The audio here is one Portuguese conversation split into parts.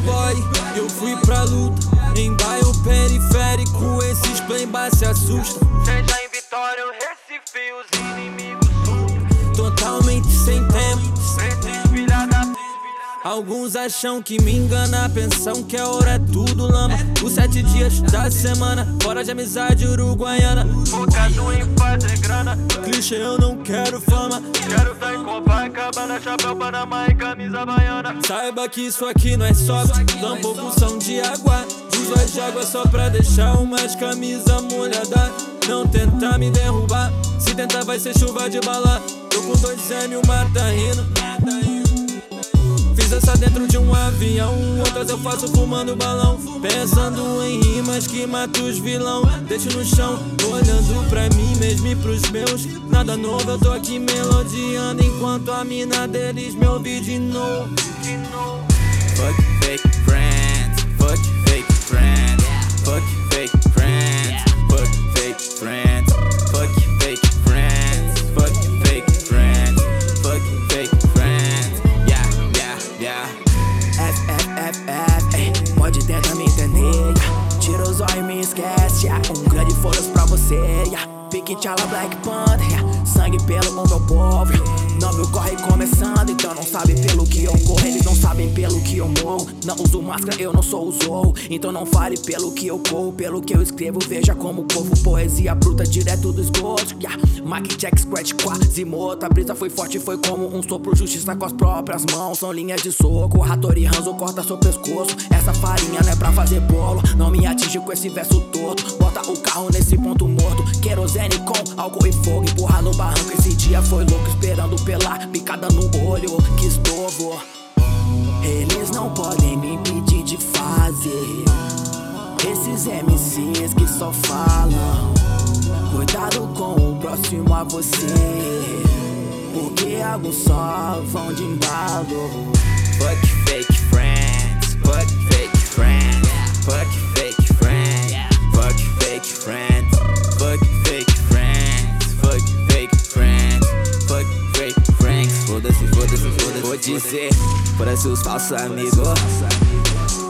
boy, eu fui pra luta. Em bairro periférico, esses playboy se assustam. Seja em Vitória ou Recife, os inimigos. Totalmente sem Alguns acham que me engana, pensam que a hora é tudo lama. Os sete dias da semana, fora de amizade uruguaiana. focado em fazer grana. Clichê, eu não quero fama. Quero ver em Copacabana, chapéu Panamá e camisa baiana. Saiba que isso aqui não é soft, tampouco são de água. Uso de água só pra deixar umas camisa molhada. Não tenta me derrubar, se tentar vai ser chuva de bala. Tô com dois M, mar tá rindo. Essa dentro de um avião, outras eu faço fumando balão. Pensando em rimas que mato os vilão. Deixo no chão, olhando pra mim mesmo e pros meus. Nada novo, eu tô aqui melodiando enquanto a mina deles me ouve de novo. Fuck fake friends, fuck fake friends, fuck fake friends, yeah. Pique tchala Black Panther. Sangue pelo meu povo. yeah. Não viu corre começando, então não sabe pelo que eu corro. Eles não sabem pelo que eu morro. Não uso máscara, eu não sou o Zorro. Então não fale pelo que eu corro, pelo que eu escrevo. Veja como corro. Poesia bruta direto do esgoto. Yeah. Mike Jack Scratch quase morto. A brisa foi forte, foi como um sopro. Justiça com as próprias mãos. São linhas de soco. Hattori Hanzo corta seu pescoço. Essa farinha não é pra fazer bolo. Não me atinge com esse verso torto. Bota o carro nesse ponto morto. Querosene com álcool e fogo. Empurrar no barranco. Esse dia foi louco. Esperando pela picada no olho. Que estorvo. Eles não podem me impedir de fazer. Esses MCs que só falam. Cuidado com o próximo a você. Porque alguns só vão de embalo. Fuck fake friends, fuck fake friends, dizer para seus falsos amigos.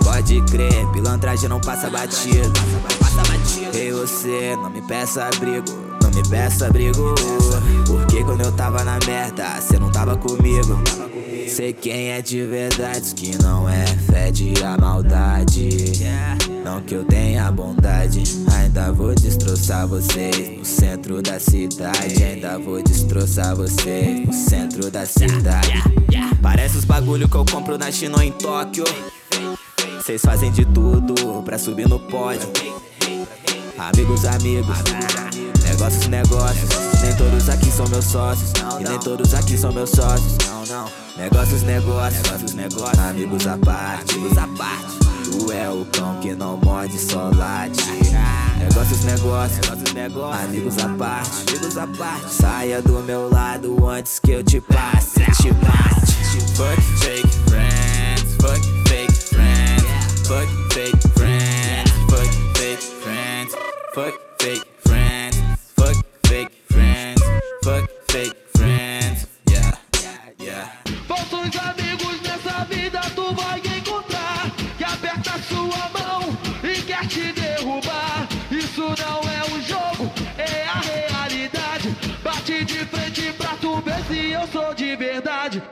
Pode crer, pilantragem não passa batido. Ei você, não me peça abrigo, não me peça abrigo. Porque quando eu tava na merda, cê não tava comigo. Sei quem é de verdade, que não é fede a maldade. Não que eu tenha bondade, ainda vou destroçar vocês no centro da cidade. Ainda vou destroçar vocês no centro da cidade. Parece os bagulho que eu compro na China ou em Tóquio. Vocês fazem de tudo pra subir no pódio. Amigos, amigos, negócios, negócios. Nem todos aqui são meus sócios. E nem todos aqui são meus sócios. Não, não. Negócios, negócios, negócios. Amigos à parte, amigos à parte. Tu é o cão que não morde, só late. Negócios, negócios, negócios, negócios. Amigos à parte, amigos à parte. Saia do meu lado antes que eu te passe, te mate. Fuck fake friends, fuck fake friends, fuck fake friends, fuck fake friends, fuck fake friends, fuck fake friends, fuck fake friends. Yeah, yeah, yeah. Falsos amigos nessa vida tu vai encontrar Que aperta sua mão e quer te derrubar Isso não é um jogo, é a realidade Bate de frente pra tu ver se eu sou de verdade